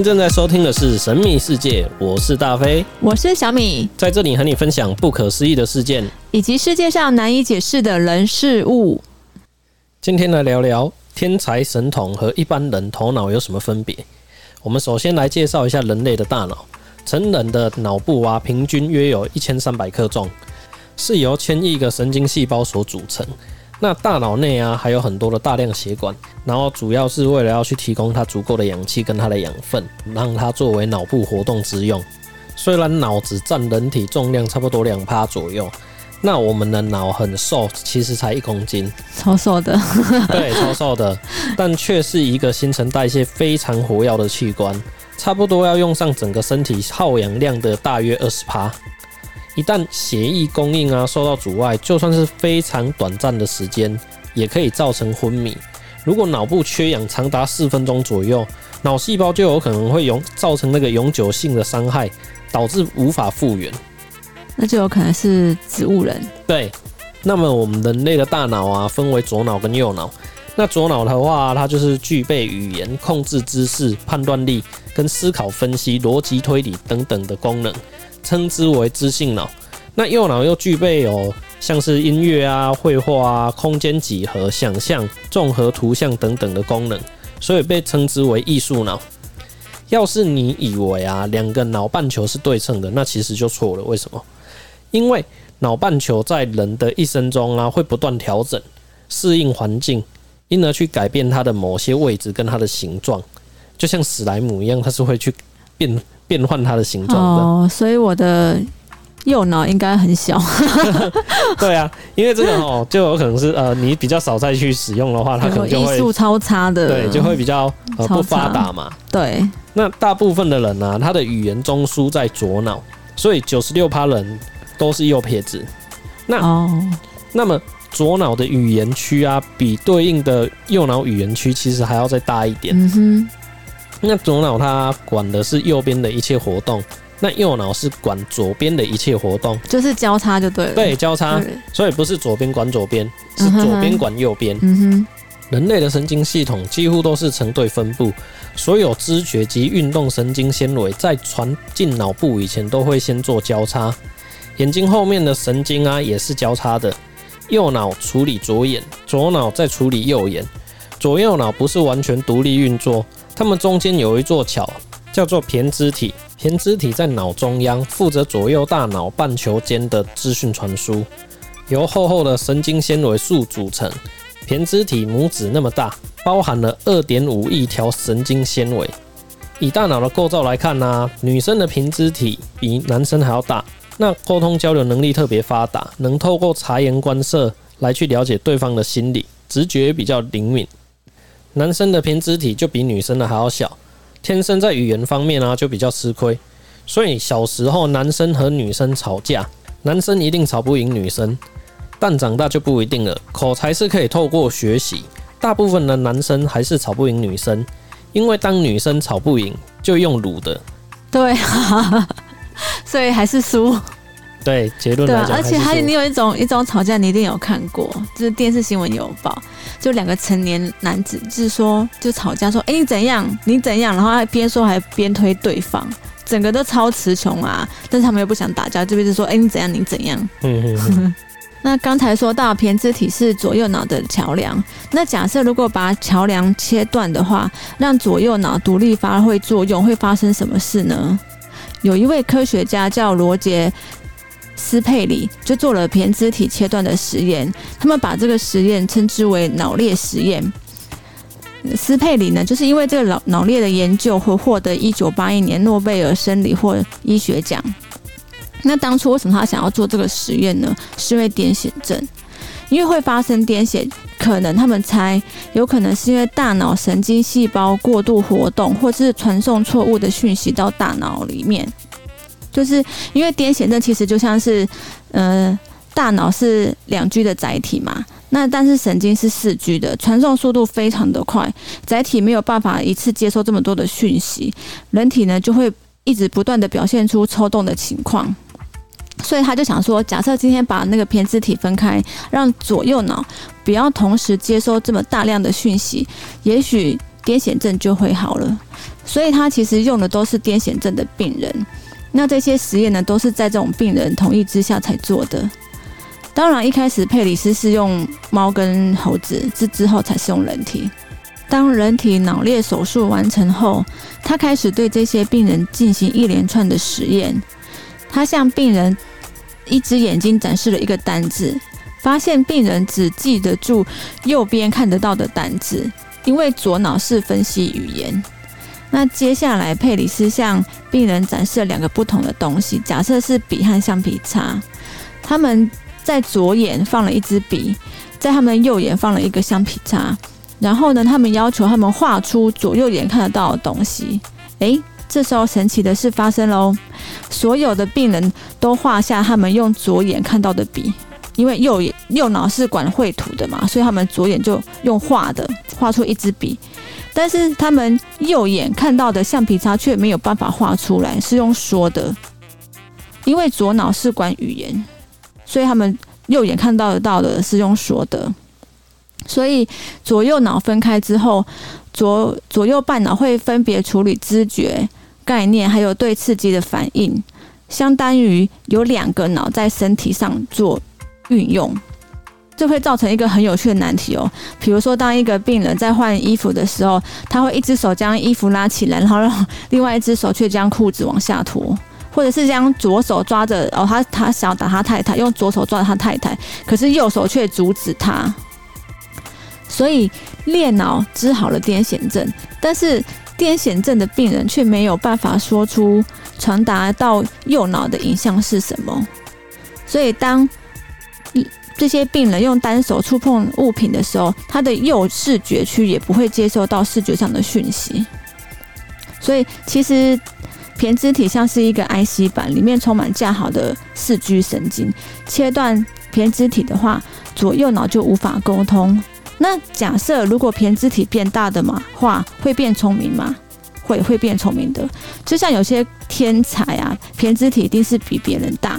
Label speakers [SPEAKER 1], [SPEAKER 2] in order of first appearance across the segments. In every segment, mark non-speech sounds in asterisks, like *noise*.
[SPEAKER 1] 您正在收听的是《神秘世界》，我是大飞，
[SPEAKER 2] 我是小米，
[SPEAKER 1] 在这里和你分享不可思议的事件，
[SPEAKER 2] 以及世界上难以解释的人事物。
[SPEAKER 1] 今天来聊聊天才神童和一般人头脑有什么分别。我们首先来介绍一下人类的大脑。成人的脑部啊，平均约有一千三百克重，是由千亿个神经细胞所组成。那大脑内啊，还有很多的大量血管，然后主要是为了要去提供它足够的氧气跟它的养分，让它作为脑部活动之用。虽然脑子占人体重量差不多两趴左右，那我们的脑很瘦，其实才一公斤，
[SPEAKER 2] 超瘦的。
[SPEAKER 1] 对，超瘦的，但却是一个新陈代谢非常活跃的器官。差不多要用上整个身体耗氧量的大约二十趴。一旦血液供应啊受到阻碍，就算是非常短暂的时间，也可以造成昏迷。如果脑部缺氧长达四分钟左右，脑细胞就有可能会永造成那个永久性的伤害，导致无法复原。
[SPEAKER 2] 那就有可能是植物人。
[SPEAKER 1] 对。那么我们人类的大脑啊，分为左脑跟右脑。那左脑的话，它就是具备语言、控制知识、判断力跟思考、分析、逻辑推理等等的功能，称之为知性脑。那右脑又具备有像是音乐啊、绘画啊、空间几何、想象、综合图像等等的功能，所以被称之为艺术脑。要是你以为啊两个脑半球是对称的，那其实就错了。为什么？因为脑半球在人的一生中啊会不断调整，适应环境。因而去改变它的某些位置跟它的形状，就像史莱姆一样，它是会去变变换它的形状的。
[SPEAKER 2] 哦，所以我的右脑应该很小。*laughs*
[SPEAKER 1] 对啊，因为这个哦，就有可能是呃，你比较少再去使用的话，它可能就
[SPEAKER 2] 会超差的。
[SPEAKER 1] 对，就会比较呃不发达嘛。
[SPEAKER 2] 对。
[SPEAKER 1] 那大部分的人呢、啊，他的语言中枢在左脑，所以九十六趴人都是右撇子。那哦，那么。左脑的语言区啊，比对应的右脑语言区其实还要再大一点。嗯哼。那左脑它管的是右边的一切活动，那右脑是管左边的一切活动，
[SPEAKER 2] 就是交叉就对了。
[SPEAKER 1] 对，交叉。所以不是左边管左边，是左边管右边。嗯哼。人类的神经系统几乎都是成对分布，所有知觉及运动神经纤维在传进脑部以前都会先做交叉。眼睛后面的神经啊，也是交叉的。右脑处理左眼，左脑再处理右眼。左右脑不是完全独立运作，它们中间有一座桥，叫做胼胝体。胼胝体在脑中央，负责左右大脑半球间的资讯传输，由厚厚的神经纤维束组成。胼胝体拇指那么大，包含了二点五亿条神经纤维。以大脑的构造来看呢、女生的胼胝体比男生还要大。那沟通交流能力特别发达，能透过察言观色来去了解对方的心理，直觉也比较灵敏。男生的平肢体就比女生的还要小，天生在语言方面啊就比较吃亏。所以小时候男生和女生吵架，男生一定吵不赢女生，但长大就不一定了。口才是可以透过学习，大部分的男生还是吵不赢女生，因为当女生吵不赢，就用鲁的。
[SPEAKER 2] 对啊。*laughs* 所以还是
[SPEAKER 1] 输。对，结论对啊，
[SPEAKER 2] 而且还有你有一种一种吵架，你一定有看过，就是电视新闻有报，就两个成年男子，就是说就吵架，说，哎，你怎样，你怎样，然后还边说还边推对方，整个都超词穷啊，但是他们又不想打架，就一直说，哎，你怎样，你怎样。嗯嗯。*laughs* 那刚才说到胼胝体是左右脑的桥梁，那假设如果把桥梁切断的话，让左右脑独立发挥作用，会发生什么事呢？有一位科学家叫罗杰斯佩里，就做了胼胝体切断的实验。他们把这个实验称之为脑裂实验。斯佩里呢，就是因为这个脑脑裂的研究，会获得一九八一年诺贝尔生理或医学奖。那当初为什么他想要做这个实验呢？是因为癫痫症。因为会发生癫痫，可能他们猜有可能是因为大脑神经细胞过度活动，或是传送错误的讯息到大脑里面。就是因为癫痫症其实就像是，呃，大脑是两 G 的载体嘛，那但是神经是四 G 的，传送速度非常的快，载体没有办法一次接收这么多的讯息，人体呢就会一直不断的表现出抽动的情况。所以他就想说，假设今天把那个胼胝体分开，让左右脑不要同时接收这么大量的讯息，也许癫痫症就会好了。所以他其实用的都是癫痫症的病人。那这些实验呢，都是在这种病人同意之下才做的。当然，一开始佩里斯是用猫跟猴子，之之后才是用人体。当人体脑裂手术完成后，他开始对这些病人进行一连串的实验。他向病人一只眼睛展示了一个单字，发现病人只记得住右边看得到的单字，因为左脑是分析语言。那接下来，佩里斯向病人展示了两个不同的东西，假设是笔和橡皮擦。他们在左眼放了一支笔，在他们右眼放了一个橡皮擦。然后呢，他们要求他们画出左右眼看得到的东西。诶，这时候神奇的事发生喽！所有的病人都画下他们用左眼看到的笔，因为右眼右脑是管绘图的嘛，所以他们左眼就用画的画出一支笔。但是他们右眼看到的橡皮擦却没有办法画出来，是用说的，因为左脑是管语言，所以他们右眼看到得到的是用说的。所以左右脑分开之后，左左右半脑会分别处理知觉、概念，还有对刺激的反应，相当于有两个脑在身体上做运用。这会造成一个很有趣的难题哦。比如说，当一个病人在换衣服的时候，他会一只手将衣服拉起来，然后让另外一只手却将裤子往下脱，或者是将左手抓着哦，他他想要打他太太，用左手抓他太太，可是右手却阻止他。所以裂脑治好了癫痫症，但是癫痫症的病人却没有办法说出传达到右脑的影像是什么。所以当一这些病人用单手触碰物品的时候，他的右视觉区也不会接收到视觉上的讯息。所以其实胼胝体像是一个 IC 板，里面充满架好的四 G 神经。切断胼胝体的话，左右脑就无法沟通。那假设如果胼胝体变大的嘛话，会变聪明吗？会，会变聪明的。就像有些天才啊，胼胝体一定是比别人大，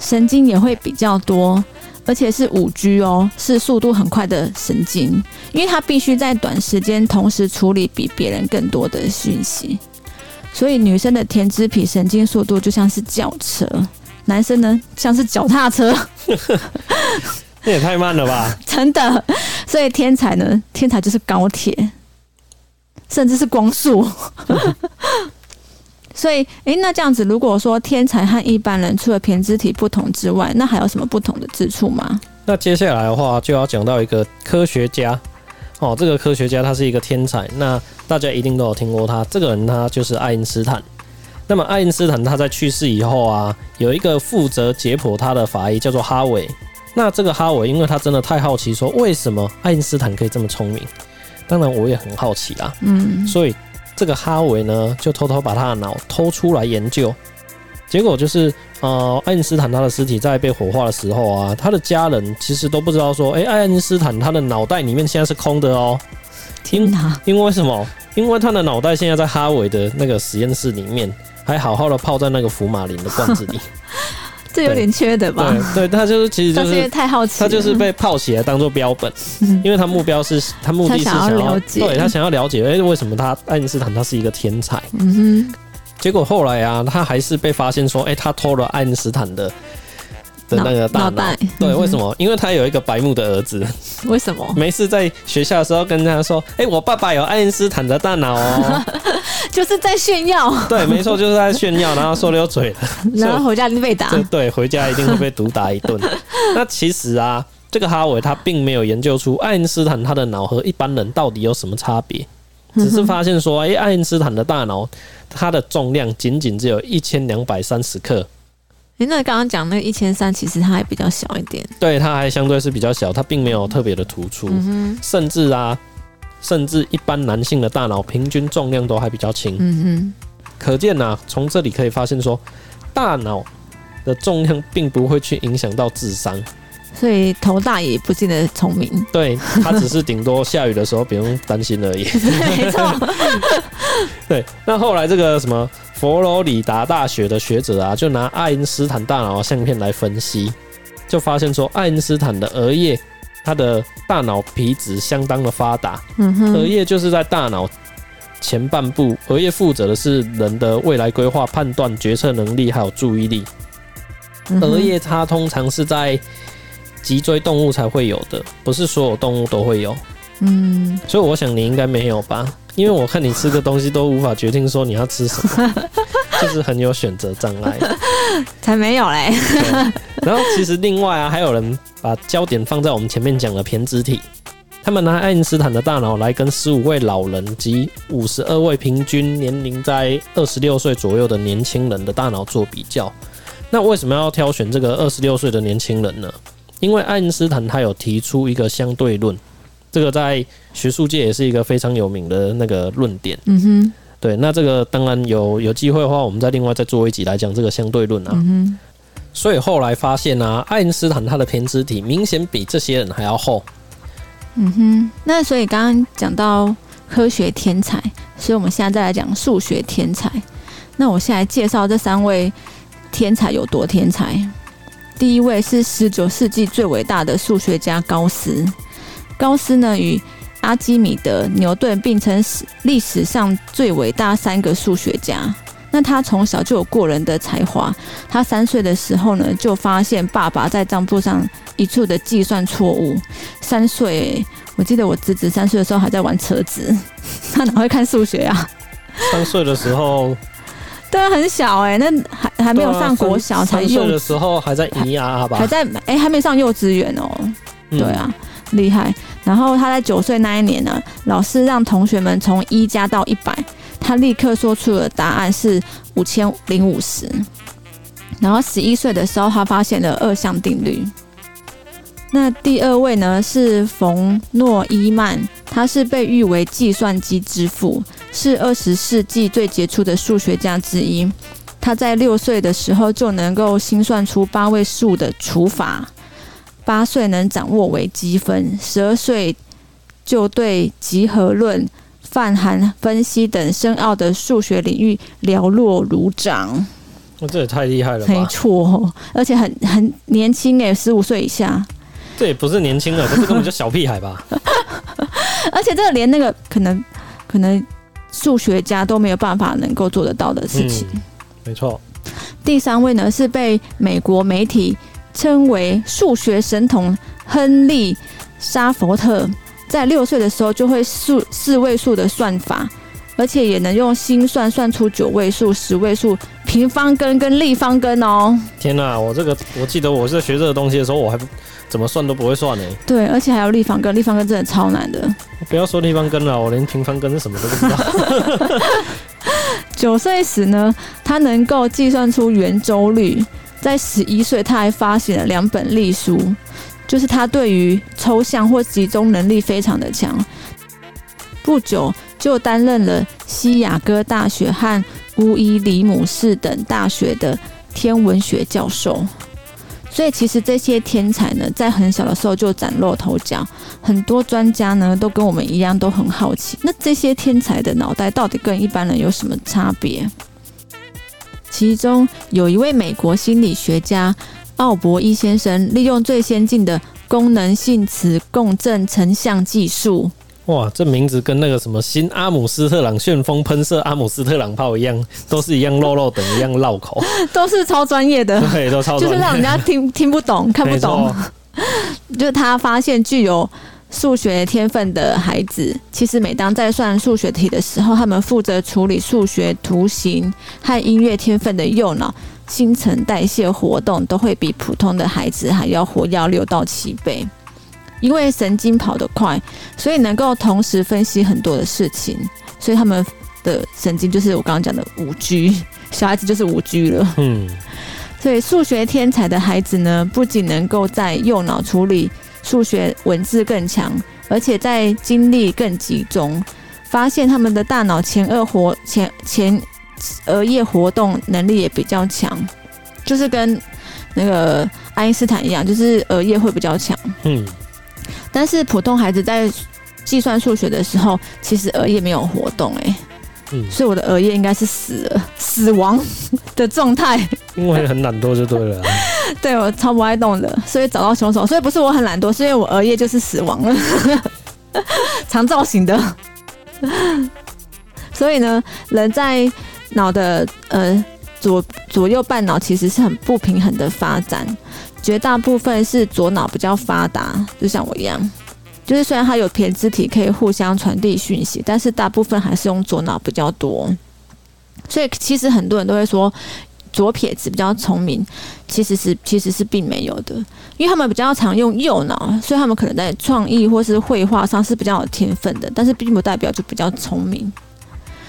[SPEAKER 2] 神经也会比较多，而且是五 G 哦，是速度很快的神经，因为它必须在短时间同时处理比别人更多的讯息。所以女生的胼胝体神经速度就像是轿车，男生呢像是脚踏车。
[SPEAKER 1] 这也太慢了吧！*laughs*
[SPEAKER 2] 真的，所以天才呢？天才就是高铁，甚至是光速。*laughs* 所以，哎，那这样子，如果说天才和一般人除了胼胝体不同之外，那还有什么不同的之处吗？
[SPEAKER 1] 那接下来的话，就要讲到一个科学家哦。这个科学家他是一个天才，那大家一定都有听过他。这个人他就是爱因斯坦。那么，爱因斯坦他在去世以后啊，有一个负责解剖他的法医叫做哈维。那这个哈维，因为他真的太好奇，说为什么爱因斯坦可以这么聪明？当然我也很好奇啦。嗯，所以这个哈维呢，就偷偷把他的脑偷出来研究。结果就是，呃，爱因斯坦他的尸体在被火化的时候啊，他的家人其实都不知道说，哎，爱因斯坦他的脑袋里面现在是空的哦。
[SPEAKER 2] 天哪！
[SPEAKER 1] 因为为什么？因为他的脑袋现在在哈维的那个实验室里面，还好好的泡在那个福马林的罐子里。*laughs*
[SPEAKER 2] 这有点缺德吧？
[SPEAKER 1] 对，对，他就是其实就是，
[SPEAKER 2] 是太好奇，
[SPEAKER 1] 他就是被泡起来当做标本，嗯，因为他目标是他目的是想要，对，他想要了解，哎，为什么他爱因斯坦他是一个天才？嗯哼，结果后来啊，他还是被发现说，哎，他偷了爱因斯坦的。的那个大脑，脑对，为什么？因为他有一个白目的儿子。*laughs*
[SPEAKER 2] 为什么？
[SPEAKER 1] 没事，在学校的时候跟他说：“哎、欸，我爸爸有爱因斯坦的大脑哦。*laughs* ”
[SPEAKER 2] 就是在炫耀。*laughs*
[SPEAKER 1] 对，没错，就是在炫耀，然后说溜嘴了。
[SPEAKER 2] 然后回家一定被打。
[SPEAKER 1] 对，回家一定会被毒打一顿。那其实啊，这个哈维他并没有研究出爱因斯坦他的脑和一般人到底有什么差别，只是发现说，哎、欸，爱因斯坦的大脑，它的重量仅仅只有一千两百三十克。
[SPEAKER 2] 诶，那刚刚讲那个一千三，其实它还比较小一点。
[SPEAKER 1] 对，它还相对是比较小，它并没有特别的突出。嗯、甚至啊，甚至一般男性的大脑平均重量都还比较轻。嗯哼。可见呐、啊，从这里可以发现说，大脑的重量并不会去影响到智商。
[SPEAKER 2] 所以头大也不见得聪明。
[SPEAKER 1] 对，他只是顶多下雨的时候不用担心而已。*laughs*
[SPEAKER 2] 没错。*laughs*
[SPEAKER 1] 对，那后来这个什么？佛罗里达大学的学者啊，就拿爱因斯坦大脑的相片来分析，就发现说，爱因斯坦的额叶，他的大脑皮质相当的发达。嗯哼，额叶就是在大脑前半部，额叶负责的是人的未来规划、判断、决策能力，还有注意力。额叶它通常是在脊椎动物才会有的，不是所有动物都会有。嗯，所以我想你应该没有吧？因为我看你吃的东西都无法决定说你要吃什么，*laughs* 就是很有选择障碍。*laughs*
[SPEAKER 2] 才没有嘞。
[SPEAKER 1] 然后其实另外啊，还有人把焦点放在我们前面讲的胼胝体，他们拿爱因斯坦的大脑来跟十五位老人及五十二位平均年龄在二十六岁左右的年轻人的大脑做比较。那为什么要挑选这个二十六岁的年轻人呢？因为爱因斯坦他有提出一个相对论，这个在学术界也是一个非常有名的那个论点。嗯哼，对，那这个当然有有机会的话，我们再另外再做一集来讲这个相对论啊。嗯，所以后来发现啊，爱因斯坦他的偏执体明显比这些人还要厚。
[SPEAKER 2] 嗯哼，那所以刚刚讲到科学天才，所以我们现在再来讲数学天才。那我现在介绍这三位。天才有多天才？第一位是十九世纪最伟大的数学家高斯。高斯呢，与阿基米德、牛顿并称历史上最伟大三个数学家。那他从小就有过人的才华。他三岁的时候呢，就发现爸爸在账簿上一处的计算错误。三岁，我记得我侄子三岁的时候还在玩车子，*laughs* 他哪会看数学啊？
[SPEAKER 1] 三岁的时候。
[SPEAKER 2] 对啊，很小哎、欸，那还还没有上国小，才幼
[SPEAKER 1] 的时候还在咿呀吧，
[SPEAKER 2] 还在哎、欸，还没上幼稚园哦。对啊，厉、嗯、害。然后他在九岁那一年呢，老师让同学们从一加到一百，他立刻说出了答案是五千零五十。然后十一岁的时候，他发现了二项定律。那第二位呢是冯诺依曼，他是被誉为计算机之父。是二十世纪最杰出的数学家之一。他在六岁的时候就能够心算出八位数的除法，八岁能掌握微积分，十二岁就对集合论、泛函分析等深奥的数学领域了若如掌。
[SPEAKER 1] 我这也太厉害了吧！
[SPEAKER 2] 没错，而且很很年轻诶，十五岁以下。
[SPEAKER 1] 这也不是年轻了，这根本就小屁孩吧？*laughs*
[SPEAKER 2] 而且这个连那个可能可能。数学家都没有办法能够做得到的事情。
[SPEAKER 1] 嗯，没错。
[SPEAKER 2] 第三位呢是被美国媒体称为数学神童亨利·沙佛特，在六岁的时候就会数四位数的算法，而且也能用心算算出九位数、十位数、平方根跟立方根哦。
[SPEAKER 1] 天哪，我这个我记得我在学这个东西的时候，我还不。怎么算都不会算呢？
[SPEAKER 2] 对，而且还有立方根，立方根真的超难的。
[SPEAKER 1] 不要说立方根了，我连平方根是什么都不知道。*laughs*
[SPEAKER 2] 九岁时呢，他能够计算出圆周率。在十一岁，他还发行了两本隶书，就是他对于抽象或集中能力非常的强。不久就担任了西雅哥大学和乌伊里姆市等大学的天文学教授。所以其实这些天才呢，在很小的时候就崭露头角，很多专家呢都跟我们一样都很好奇，那这些天才的脑袋到底跟一般人有什么差别？其中有一位美国心理学家奥伯伊先生，利用最先进的功能性磁共振成像技术。
[SPEAKER 1] 哇，这名字跟那个什么新阿姆斯特朗旋风喷射阿姆斯特朗炮一样，都是一样肉肉等一样绕口，*laughs*
[SPEAKER 2] 都是超专业的，
[SPEAKER 1] 对，都超专业，
[SPEAKER 2] 就是让人家听听不懂、看不懂。就是他发现具有数学天分的孩子，其实每当在算数学题的时候，他们负责处理数学图形和音乐天分的右脑新陈代谢活动都会比普通的孩子还要活跃六到七倍。因为神经跑得快，所以能够同时分析很多的事情，所以他们的神经就是我刚刚讲的五 G，小孩子就是五 G 了。嗯，所以数学天才的孩子呢，不仅能够在右脑处理数学文字更强，而且在精力更集中，发现他们的大脑前额活前前额叶活动能力也比较强，就是跟那个爱因斯坦一样，就是额叶会比较强。嗯。但是普通孩子在计算数学的时候，其实额叶没有活动哎、欸，嗯，所以我的额叶应该是死了，*laughs* 死亡的状态。*laughs*
[SPEAKER 1] 因为很懒惰就对了、啊。*laughs*
[SPEAKER 2] 对，我超不爱动的，所以找到凶手，所以不是我很懒惰，是因为我额叶就是死亡了，长造型的。所以呢，人在脑的呃左左右半脑其实是很不平衡的发展，绝大部分是左脑比较发达，就像我一样，就是虽然它有胼胝体可以互相传递讯息，但是大部分还是用左脑比较多。所以其实很多人都会说左撇子比较聪明，其实是其实是并没有的，因为他们比较常用右脑，所以他们可能在创意或是绘画上是比较有天分的，但是并不代表就比较聪明。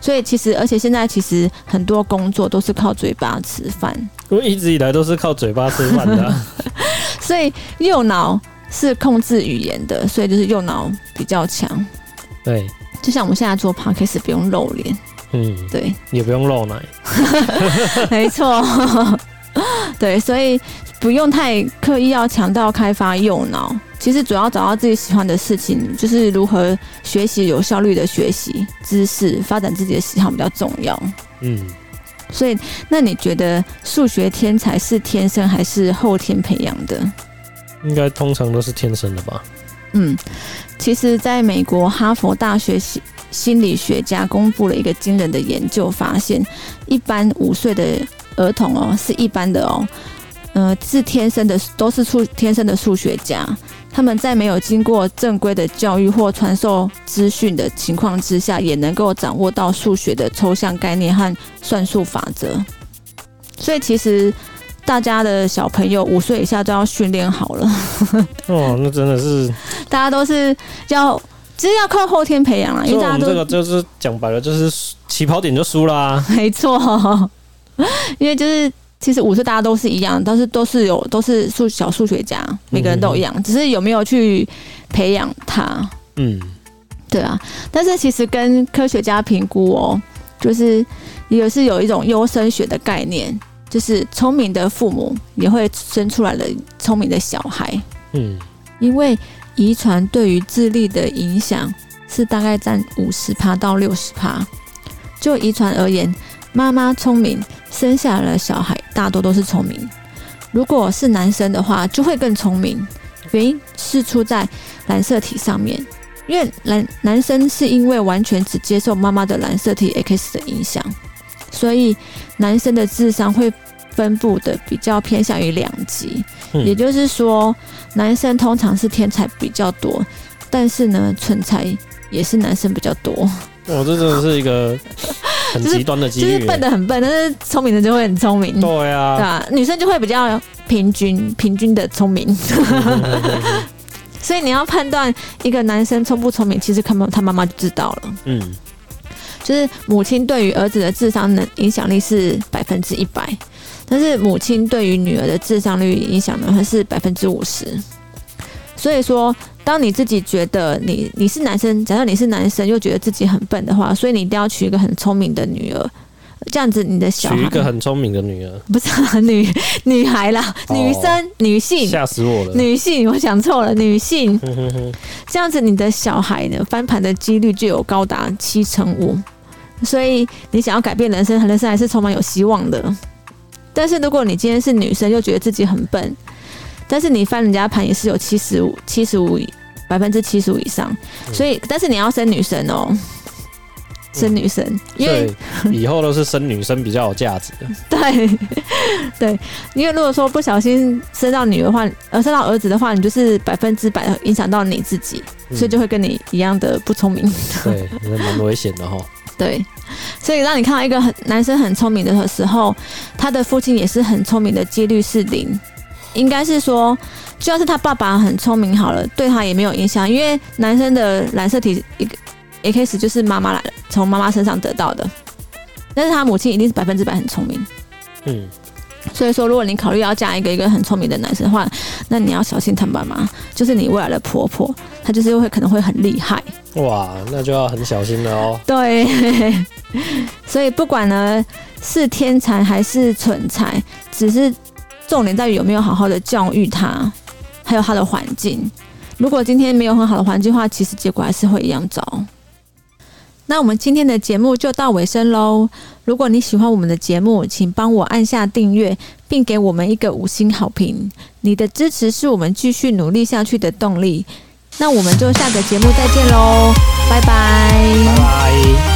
[SPEAKER 2] 所以其实，而且现在其实很多工作都是靠嘴巴吃饭。
[SPEAKER 1] 因为一直以来都是靠嘴巴吃饭的啊。*laughs*
[SPEAKER 2] 所以右脑是控制语言的，所以就是右脑比较强。
[SPEAKER 1] 对，
[SPEAKER 2] 就像我们现在做 podcast 不用露脸。
[SPEAKER 1] 嗯，
[SPEAKER 2] 对，
[SPEAKER 1] 也不用露奶。*laughs*
[SPEAKER 2] 没错。*laughs* 对，所以不用太刻意要强调开发右脑。其实主要找到自己喜欢的事情，就是如何学习有效率的学习知识，发展自己的喜好比较重要。
[SPEAKER 1] 嗯，
[SPEAKER 2] 所以那你觉得数学天才是天生还是后天培养的？
[SPEAKER 1] 应该通常都是天生的吧。
[SPEAKER 2] 嗯，其实在美国哈佛大学心心理学家公布了一个惊人的研究，发现一般五岁的儿童哦，是一般的哦，呃，是天生的，都是数天生的数学家。他们在没有经过正规的教育或传授资讯的情况之下，也能够掌握到数学的抽象概念和算术法则。所以，其实大家的小朋友五岁以下都要训练好了。*laughs*
[SPEAKER 1] 哦，那真的是，
[SPEAKER 2] 大家都是要，其实要靠后天培养了。因为大家都
[SPEAKER 1] 这个就是讲白了，就是起跑点就输啦。
[SPEAKER 2] 没错，*laughs* 因为就是。其实五岁大家都是一样，都是都是有都是数小数学家，每个人都一样，只是有没有去培养他。
[SPEAKER 1] 嗯，
[SPEAKER 2] 对啊。但是其实跟科学家评估哦，就是也是有一种优生学的概念，就是聪明的父母也会生出来的聪明的小孩。
[SPEAKER 1] 嗯，
[SPEAKER 2] 因为遗传对于智力的影响是大概占五十趴到六十趴。就遗传而言，妈妈聪明。生下来的小孩大多都是聪明，如果是男生的话，就会更聪明。原因是出在染色体上面，因为男男生是因为完全只接受妈妈的染色体 X 的影响，所以男生的智商会分布的比较偏向于两极。嗯。也就是说，男生通常是天才比较多，但是呢，蠢才也是男生比较多。
[SPEAKER 1] 哦，这真的是一个。*laughs* 很极端的几率，
[SPEAKER 2] 就是笨的很笨，但是聪明的就会很聪明。
[SPEAKER 1] 对啊，
[SPEAKER 2] 对啊，女生就会比较平均，平均的聪明。*laughs* *laughs* 所以你要判断一个男生聪不聪明，其实看他妈妈就知道了。
[SPEAKER 1] 嗯，
[SPEAKER 2] 就是母亲对于儿子的智商能影响力是百分之一百，但是母亲对于女儿的智商率影响呢，还是百分之五十。所以说。当你自己觉得你你是男生，假设你是男生又觉得自己很笨的话，所以你一定要娶一个很聪明的女儿，这样子你的小孩
[SPEAKER 1] 娶一个很聪明的女儿，
[SPEAKER 2] 不是、啊、女女孩啦，哦、女生女性
[SPEAKER 1] 吓死我了，
[SPEAKER 2] 女性我想错了，女性，*laughs* 这样子你的小孩呢翻盘的几率就有高达七成五，所以你想要改变人生，人生还是充满有希望的。但是如果你今天是女生，又觉得自己很笨。但是你翻人家盘也是有七十五、七十五百分之七十五以上，所以但是你要生女生哦、喔，生女生，因为
[SPEAKER 1] 以后都是生女生比较有价值的。*laughs*
[SPEAKER 2] 对对，因为如果说不小心生到女儿的话，呃，生到儿子的话，你就是百分之百影响到你自己，所以就会跟你一样的不聪明。
[SPEAKER 1] 对，蛮危险的哈。*laughs*
[SPEAKER 2] 对，所以让你看到一个很男生很聪明的时候，他的父亲也是很聪明的几率是零。应该是说，就算是他爸爸很聪明好了，对他也没有影响，因为男生的染色体一个 X 就是妈妈来，从妈妈身上得到的，但是他母亲一定是百分之百很聪明。
[SPEAKER 1] 嗯，
[SPEAKER 2] 所以说，如果你考虑要嫁一个一个很聪明的男生的话，那你要小心他妈妈，就是你未来的婆婆，她就是会可能会很厉害。
[SPEAKER 1] 哇，那就要很小心了哦。
[SPEAKER 2] 对，*laughs* 所以不管呢是天才还是蠢才，只是。重点在于有没有好好的教育他，还有他的环境。如果今天没有很好的环境的话，其实结果还是会一样糟。那我们今天的节目就到尾声喽。如果你喜欢我们的节目，请帮我按下订阅，并给我们一个五星好评。你的支持是我们继续努力下去的动力。那我们就下个节目再见喽，拜拜。拜拜。